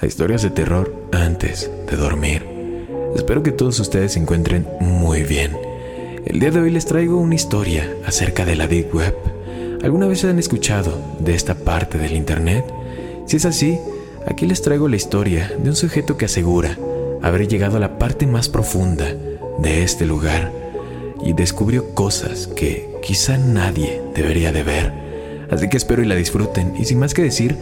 a historias de terror antes de dormir. Espero que todos ustedes se encuentren muy bien. El día de hoy les traigo una historia acerca de la Deep Web. ¿Alguna vez han escuchado de esta parte del Internet? Si es así, aquí les traigo la historia de un sujeto que asegura haber llegado a la parte más profunda de este lugar y descubrió cosas que quizá nadie debería de ver. Así que espero y la disfruten y sin más que decir,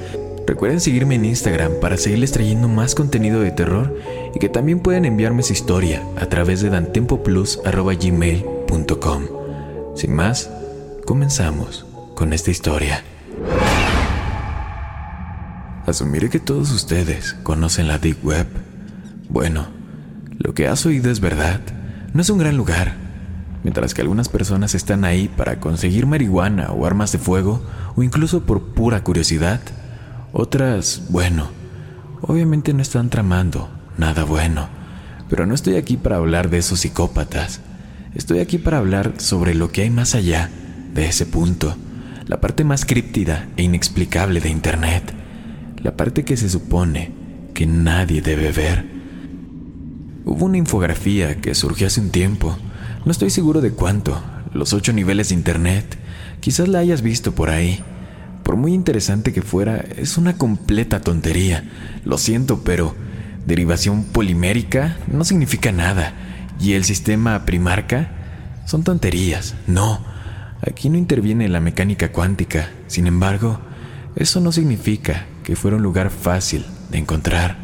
Recuerden seguirme en Instagram para seguirles trayendo más contenido de terror y que también pueden enviarme su historia a través de dantempoplus.gmail.com. Sin más, comenzamos con esta historia. Asumiré que todos ustedes conocen la Deep Web. Bueno, lo que has oído es verdad. No es un gran lugar. Mientras que algunas personas están ahí para conseguir marihuana o armas de fuego o incluso por pura curiosidad, otras, bueno, obviamente no están tramando nada bueno, pero no estoy aquí para hablar de esos psicópatas. Estoy aquí para hablar sobre lo que hay más allá de ese punto, la parte más críptida e inexplicable de Internet, la parte que se supone que nadie debe ver. Hubo una infografía que surgió hace un tiempo, no estoy seguro de cuánto, los ocho niveles de Internet, quizás la hayas visto por ahí por muy interesante que fuera, es una completa tontería. Lo siento, pero derivación polimérica no significa nada. Y el sistema primarca son tonterías. No, aquí no interviene la mecánica cuántica. Sin embargo, eso no significa que fuera un lugar fácil de encontrar.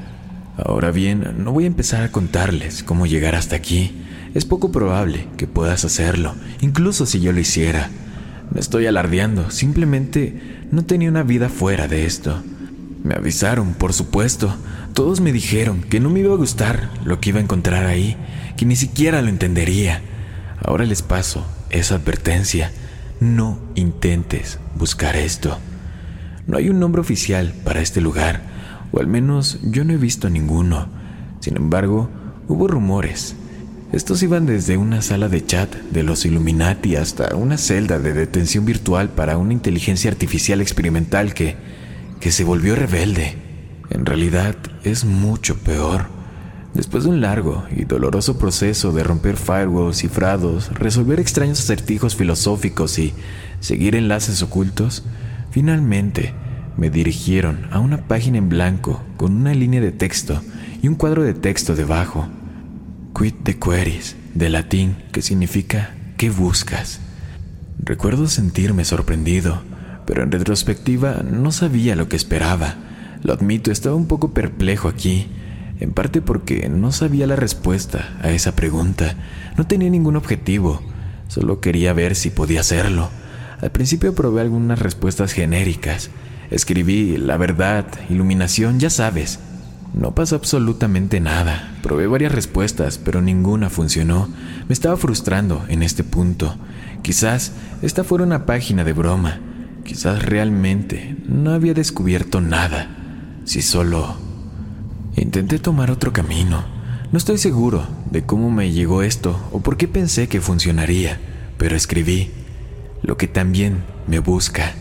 Ahora bien, no voy a empezar a contarles cómo llegar hasta aquí. Es poco probable que puedas hacerlo, incluso si yo lo hiciera. No estoy alardeando, simplemente no tenía una vida fuera de esto. Me avisaron, por supuesto. Todos me dijeron que no me iba a gustar lo que iba a encontrar ahí, que ni siquiera lo entendería. Ahora les paso esa advertencia. No intentes buscar esto. No hay un nombre oficial para este lugar, o al menos yo no he visto ninguno. Sin embargo, hubo rumores estos iban desde una sala de chat de los Illuminati hasta una celda de detención virtual para una inteligencia artificial experimental que, que se volvió rebelde. En realidad es mucho peor. Después de un largo y doloroso proceso de romper firewalls cifrados, resolver extraños acertijos filosóficos y seguir enlaces ocultos, finalmente me dirigieron a una página en blanco con una línea de texto y un cuadro de texto debajo. Quid de queris, de latín, que significa ¿qué buscas? Recuerdo sentirme sorprendido, pero en retrospectiva no sabía lo que esperaba. Lo admito, estaba un poco perplejo aquí, en parte porque no sabía la respuesta a esa pregunta. No tenía ningún objetivo, solo quería ver si podía hacerlo. Al principio probé algunas respuestas genéricas. Escribí la verdad, iluminación, ya sabes, no pasó absolutamente nada. Probé varias respuestas, pero ninguna funcionó. Me estaba frustrando en este punto. Quizás esta fuera una página de broma. Quizás realmente no había descubierto nada. Si solo... Intenté tomar otro camino. No estoy seguro de cómo me llegó esto o por qué pensé que funcionaría, pero escribí lo que también me busca.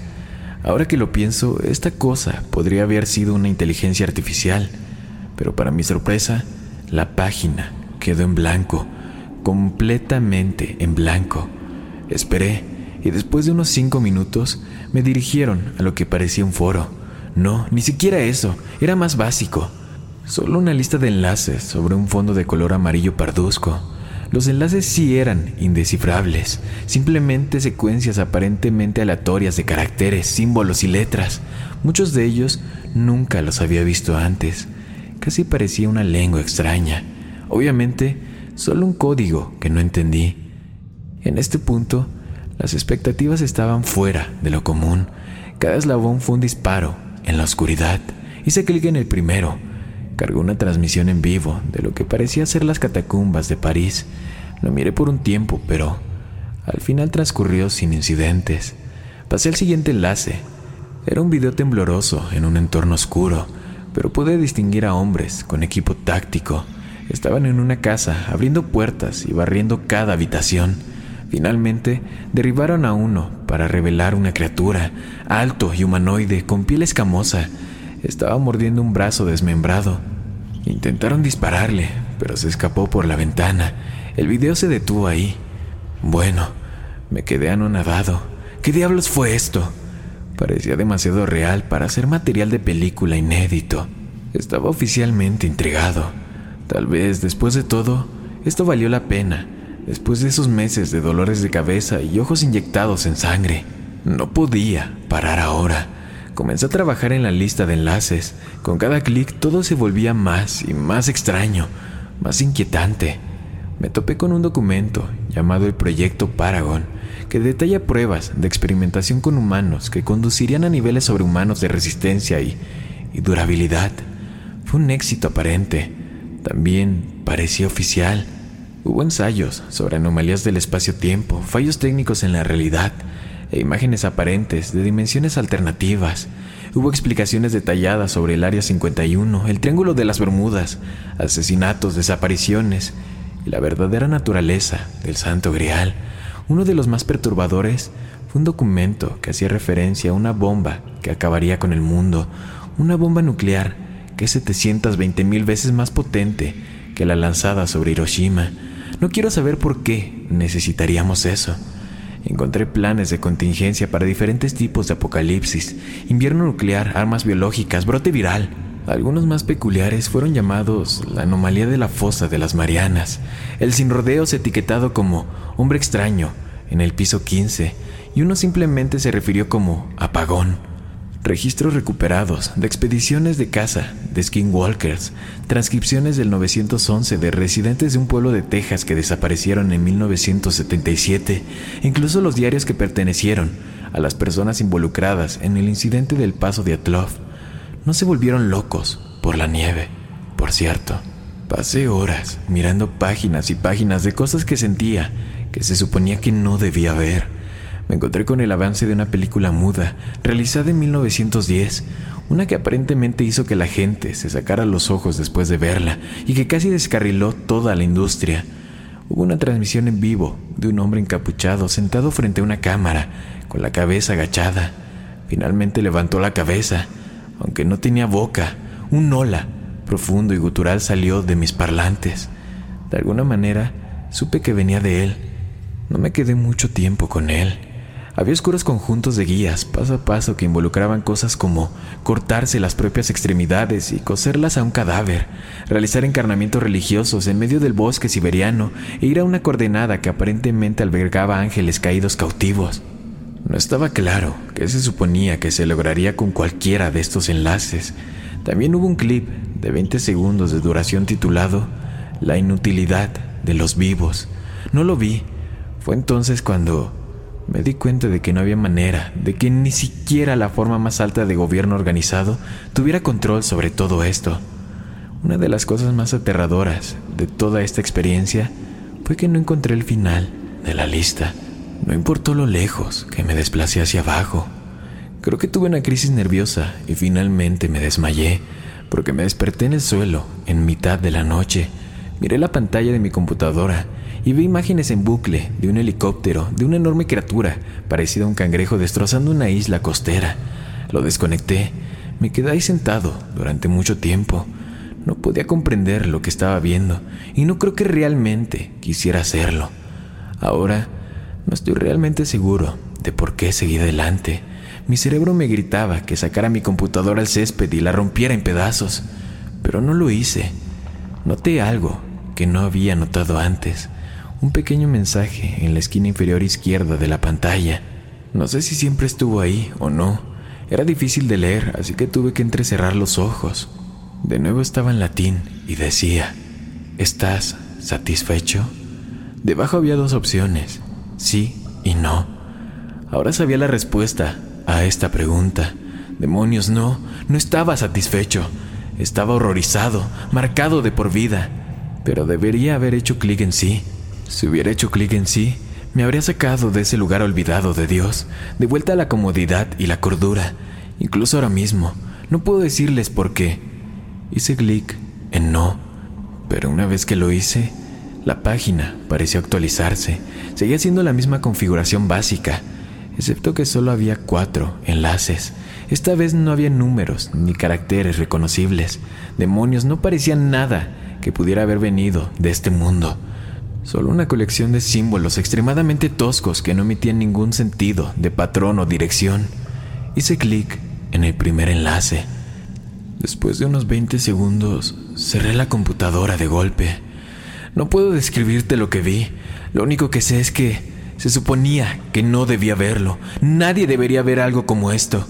Ahora que lo pienso, esta cosa podría haber sido una inteligencia artificial pero para mi sorpresa, la página quedó en blanco, completamente en blanco. Esperé y después de unos cinco minutos me dirigieron a lo que parecía un foro. No, ni siquiera eso, era más básico. Solo una lista de enlaces sobre un fondo de color amarillo parduzco. Los enlaces sí eran indescifrables, simplemente secuencias aparentemente aleatorias de caracteres, símbolos y letras. Muchos de ellos nunca los había visto antes. Casi parecía una lengua extraña. Obviamente, solo un código que no entendí. En este punto, las expectativas estaban fuera de lo común. Cada eslabón fue un disparo en la oscuridad. Hice clic en el primero. Cargó una transmisión en vivo de lo que parecía ser las catacumbas de París. Lo miré por un tiempo, pero al final transcurrió sin incidentes. Pasé al siguiente enlace. Era un video tembloroso en un entorno oscuro, pero pude distinguir a hombres con equipo táctico. Estaban en una casa, abriendo puertas y barriendo cada habitación. Finalmente, derribaron a uno para revelar una criatura, alto y humanoide, con piel escamosa. Estaba mordiendo un brazo desmembrado. Intentaron dispararle, pero se escapó por la ventana. El video se detuvo ahí. Bueno, me quedé anonadado. ¿Qué diablos fue esto? Parecía demasiado real para ser material de película inédito. Estaba oficialmente intrigado. Tal vez, después de todo, esto valió la pena después de esos meses de dolores de cabeza y ojos inyectados en sangre. No podía parar ahora. Comencé a trabajar en la lista de enlaces. Con cada clic todo se volvía más y más extraño, más inquietante. Me topé con un documento llamado el Proyecto Paragon, que detalla pruebas de experimentación con humanos que conducirían a niveles sobrehumanos de resistencia y, y durabilidad. Fue un éxito aparente. También parecía oficial. Hubo ensayos sobre anomalías del espacio-tiempo, fallos técnicos en la realidad e imágenes aparentes de dimensiones alternativas. Hubo explicaciones detalladas sobre el Área 51, el Triángulo de las Bermudas, asesinatos, desapariciones y la verdadera naturaleza del Santo Grial. Uno de los más perturbadores fue un documento que hacía referencia a una bomba que acabaría con el mundo, una bomba nuclear que es 720 mil veces más potente que la lanzada sobre Hiroshima no quiero saber por qué necesitaríamos eso. Encontré planes de contingencia para diferentes tipos de apocalipsis, invierno nuclear, armas biológicas, brote viral. Algunos más peculiares fueron llamados la anomalía de la fosa de las Marianas, el sin rodeos etiquetado como hombre extraño en el piso 15 y uno simplemente se refirió como apagón registros recuperados de expediciones de caza de skinwalkers, transcripciones del 911 de residentes de un pueblo de Texas que desaparecieron en 1977, incluso los diarios que pertenecieron a las personas involucradas en el incidente del paso de Atlov. No se volvieron locos por la nieve, por cierto. Pasé horas mirando páginas y páginas de cosas que sentía que se suponía que no debía ver me encontré con el avance de una película muda, realizada en 1910, una que aparentemente hizo que la gente se sacara los ojos después de verla y que casi descarriló toda la industria. Hubo una transmisión en vivo de un hombre encapuchado sentado frente a una cámara, con la cabeza agachada. Finalmente levantó la cabeza, aunque no tenía boca. Un hola profundo y gutural salió de mis parlantes. De alguna manera, supe que venía de él. No me quedé mucho tiempo con él. Había oscuros conjuntos de guías paso a paso que involucraban cosas como cortarse las propias extremidades y coserlas a un cadáver, realizar encarnamientos religiosos en medio del bosque siberiano e ir a una coordenada que aparentemente albergaba ángeles caídos cautivos. No estaba claro qué se suponía que se lograría con cualquiera de estos enlaces. También hubo un clip de 20 segundos de duración titulado La inutilidad de los vivos. No lo vi. Fue entonces cuando me di cuenta de que no había manera, de que ni siquiera la forma más alta de gobierno organizado tuviera control sobre todo esto. Una de las cosas más aterradoras de toda esta experiencia fue que no encontré el final de la lista. No importó lo lejos que me desplacé hacia abajo. Creo que tuve una crisis nerviosa y finalmente me desmayé porque me desperté en el suelo en mitad de la noche. Miré la pantalla de mi computadora y vi imágenes en bucle de un helicóptero, de una enorme criatura parecida a un cangrejo destrozando una isla costera. Lo desconecté. Me quedé ahí sentado durante mucho tiempo. No podía comprender lo que estaba viendo y no creo que realmente quisiera hacerlo. Ahora no estoy realmente seguro de por qué seguí adelante. Mi cerebro me gritaba que sacara mi computadora al césped y la rompiera en pedazos, pero no lo hice. Noté algo que no había notado antes, un pequeño mensaje en la esquina inferior izquierda de la pantalla. No sé si siempre estuvo ahí o no. Era difícil de leer, así que tuve que entrecerrar los ojos. De nuevo estaba en latín y decía, ¿estás satisfecho? Debajo había dos opciones, sí y no. Ahora sabía la respuesta a esta pregunta. Demonios, no, no estaba satisfecho. Estaba horrorizado, marcado de por vida. Pero debería haber hecho clic en sí. Si hubiera hecho clic en sí, me habría sacado de ese lugar olvidado de Dios, de vuelta a la comodidad y la cordura. Incluso ahora mismo, no puedo decirles por qué. Hice clic en no, pero una vez que lo hice, la página pareció actualizarse. Seguía siendo la misma configuración básica, excepto que solo había cuatro enlaces. Esta vez no había números ni caracteres reconocibles. Demonios, no parecía nada que pudiera haber venido de este mundo. Solo una colección de símbolos extremadamente toscos que no emitían ningún sentido de patrón o dirección. Hice clic en el primer enlace. Después de unos 20 segundos, cerré la computadora de golpe. No puedo describirte lo que vi. Lo único que sé es que se suponía que no debía verlo. Nadie debería ver algo como esto.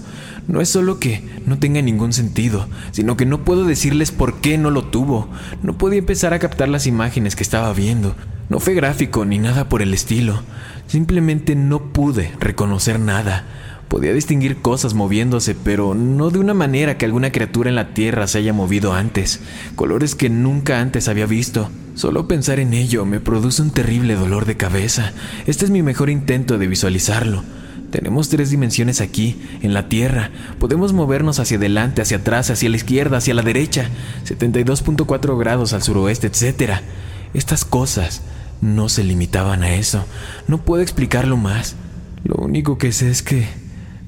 No es solo que no tenga ningún sentido, sino que no puedo decirles por qué no lo tuvo. No podía empezar a captar las imágenes que estaba viendo. No fue gráfico ni nada por el estilo. Simplemente no pude reconocer nada. Podía distinguir cosas moviéndose, pero no de una manera que alguna criatura en la Tierra se haya movido antes. Colores que nunca antes había visto. Solo pensar en ello me produce un terrible dolor de cabeza. Este es mi mejor intento de visualizarlo. Tenemos tres dimensiones aquí, en la Tierra. Podemos movernos hacia adelante, hacia atrás, hacia la izquierda, hacia la derecha, 72.4 grados al suroeste, etc. Estas cosas no se limitaban a eso. No puedo explicarlo más. Lo único que sé es que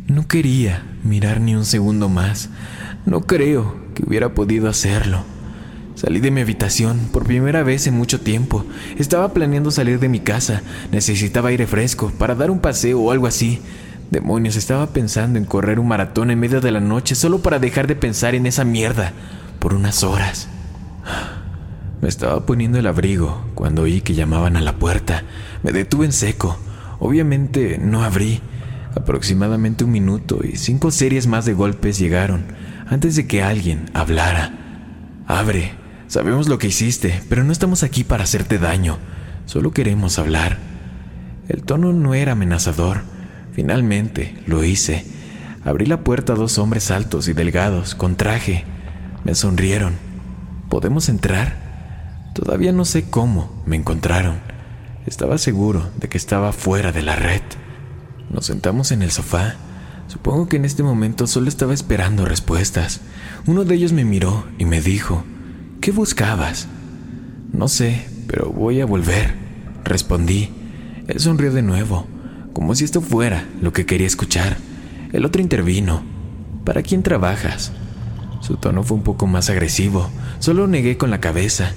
no quería mirar ni un segundo más. No creo que hubiera podido hacerlo. Salí de mi habitación por primera vez en mucho tiempo. Estaba planeando salir de mi casa. Necesitaba aire fresco para dar un paseo o algo así. Demonios, estaba pensando en correr un maratón en medio de la noche solo para dejar de pensar en esa mierda por unas horas. Me estaba poniendo el abrigo cuando oí que llamaban a la puerta. Me detuve en seco. Obviamente no abrí. Aproximadamente un minuto y cinco series más de golpes llegaron antes de que alguien hablara. Abre, sabemos lo que hiciste, pero no estamos aquí para hacerte daño. Solo queremos hablar. El tono no era amenazador. Finalmente lo hice. Abrí la puerta a dos hombres altos y delgados, con traje. Me sonrieron. ¿Podemos entrar? Todavía no sé cómo me encontraron. Estaba seguro de que estaba fuera de la red. Nos sentamos en el sofá. Supongo que en este momento solo estaba esperando respuestas. Uno de ellos me miró y me dijo, ¿qué buscabas? No sé, pero voy a volver, respondí. Él sonrió de nuevo, como si esto fuera lo que quería escuchar. El otro intervino. ¿Para quién trabajas? Su tono fue un poco más agresivo. Solo negué con la cabeza.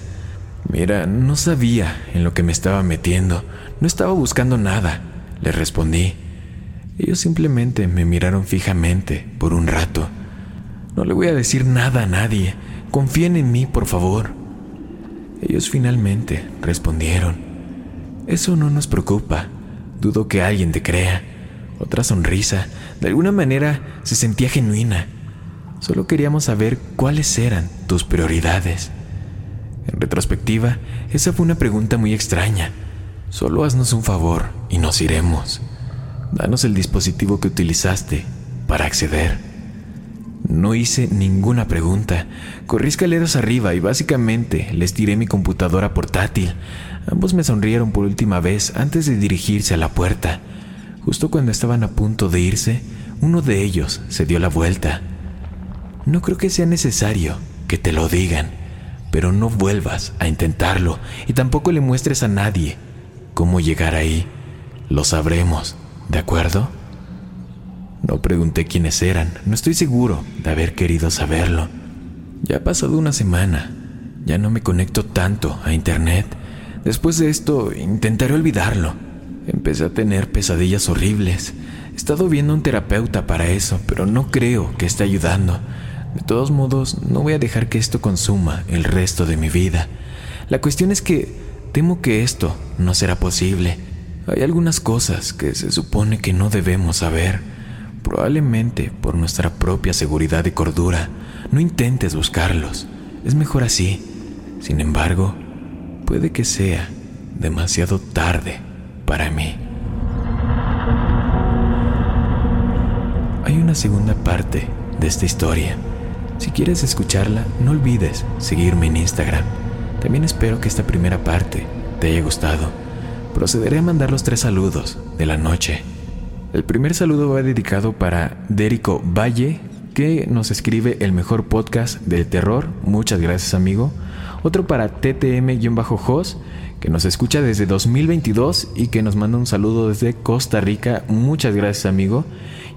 Mira, no sabía en lo que me estaba metiendo. No estaba buscando nada, le respondí. Ellos simplemente me miraron fijamente por un rato. No le voy a decir nada a nadie. Confíen en mí, por favor. Ellos finalmente respondieron. Eso no nos preocupa. Dudo que alguien te crea. Otra sonrisa. De alguna manera se sentía genuina. Solo queríamos saber cuáles eran tus prioridades. En retrospectiva, esa fue una pregunta muy extraña. Solo haznos un favor y nos iremos. Danos el dispositivo que utilizaste para acceder. No hice ninguna pregunta. Corrí escaleras arriba y básicamente les tiré mi computadora portátil. Ambos me sonrieron por última vez antes de dirigirse a la puerta. Justo cuando estaban a punto de irse, uno de ellos se dio la vuelta. No creo que sea necesario que te lo digan, pero no vuelvas a intentarlo y tampoco le muestres a nadie cómo llegar ahí. Lo sabremos, ¿de acuerdo? No pregunté quiénes eran, no estoy seguro de haber querido saberlo. Ya ha pasado una semana, ya no me conecto tanto a Internet. Después de esto, intentaré olvidarlo. Empecé a tener pesadillas horribles. He estado viendo a un terapeuta para eso, pero no creo que esté ayudando. De todos modos, no voy a dejar que esto consuma el resto de mi vida. La cuestión es que temo que esto no será posible. Hay algunas cosas que se supone que no debemos saber. Probablemente por nuestra propia seguridad y cordura, no intentes buscarlos. Es mejor así. Sin embargo, puede que sea demasiado tarde para mí. Hay una segunda parte de esta historia. Si quieres escucharla, no olvides seguirme en Instagram. También espero que esta primera parte te haya gustado. Procederé a mandar los tres saludos de la noche. El primer saludo va dedicado para Dérico Valle, que nos escribe el mejor podcast del terror. Muchas gracias, amigo. Otro para TTM-Jos, que nos escucha desde 2022 y que nos manda un saludo desde Costa Rica. Muchas gracias, amigo.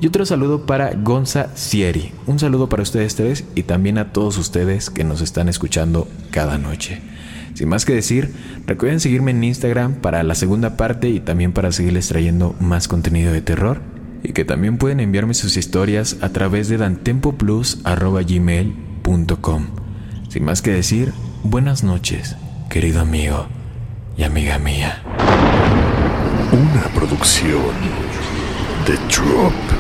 Y otro saludo para Gonza Sieri. Un saludo para ustedes tres y también a todos ustedes que nos están escuchando cada noche. Sin más que decir, recuerden seguirme en Instagram para la segunda parte y también para seguirles trayendo más contenido de terror. Y que también pueden enviarme sus historias a través de dantempoplus.gmail.com. Sin más que decir, buenas noches, querido amigo y amiga mía. Una producción de Drop.